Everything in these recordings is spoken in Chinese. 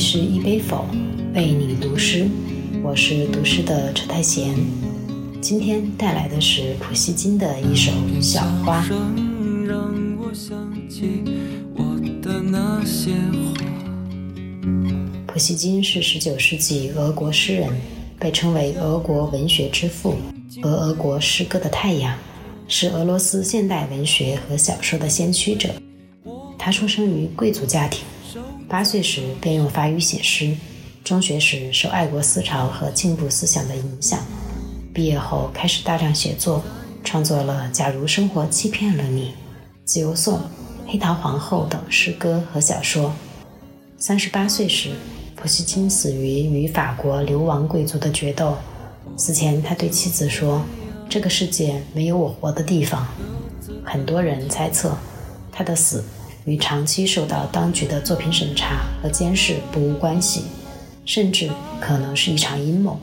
是一杯否，为你读诗，我是读诗的车太贤。今天带来的是普希金的一首《小花》。普希金是19世纪俄国诗人，被称为俄国文学之父和俄国诗歌的太阳，是俄罗斯现代文学和小说的先驱者。他出生于贵族家庭。八岁时便用法语写诗，中学时受爱国思潮和进步思想的影响，毕业后开始大量写作，创作了《假如生活欺骗了你》《自由颂》《黑桃皇后》等诗歌和小说。三十八岁时，普希金死于与法国流亡贵族的决斗。死前，他对妻子说：“这个世界没有我活的地方。”很多人猜测，他的死。与长期受到当局的作品审查和监视不无关系，甚至可能是一场阴谋。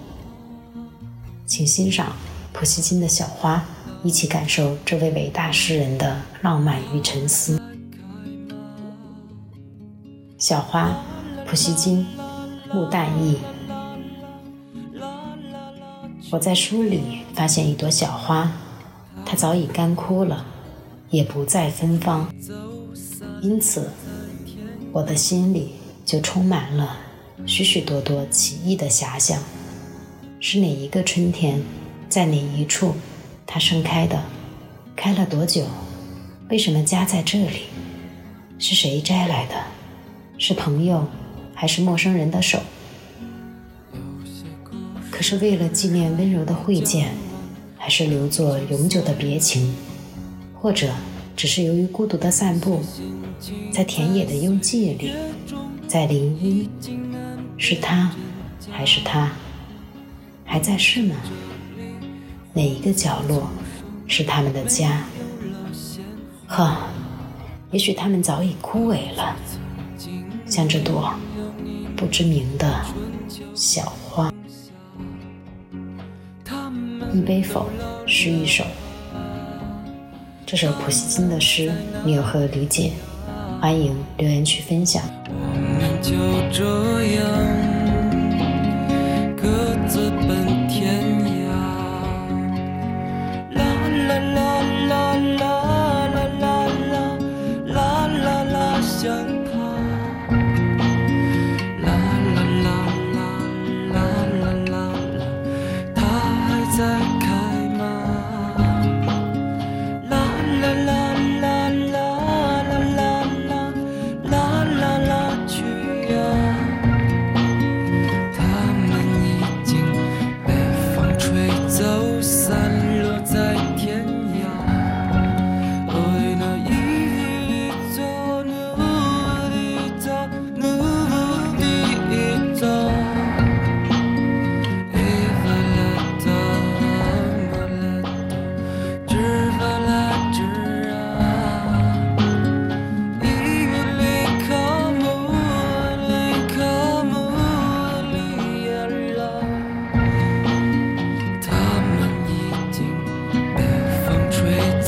请欣赏普希金的《小花》，一起感受这位伟大诗人的浪漫与沉思。《小花》，普希金，木旦译。我在书里发现一朵小花，它早已干枯了，也不再芬芳。因此，我的心里就充满了许许多多奇异的遐想：是哪一个春天，在哪一处，它盛开的？开了多久？为什么夹在这里？是谁摘来的？是朋友，还是陌生人的手？可是为了纪念温柔的会见，还是留作永久的别情？或者？只是由于孤独的散步，在田野的幽寂里，在林荫，是他，还是他，还在世吗？哪一个角落是他们的家？呵，也许他们早已枯萎了，像这朵不知名的小花。一杯否是一首。这首普希金的诗，你有何理解？欢迎留言区分享。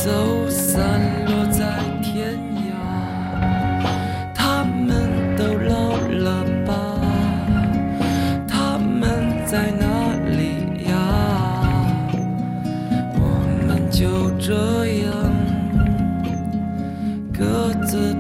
走散落在天涯。他们都老了吧？他们在哪里呀？我们就这样各自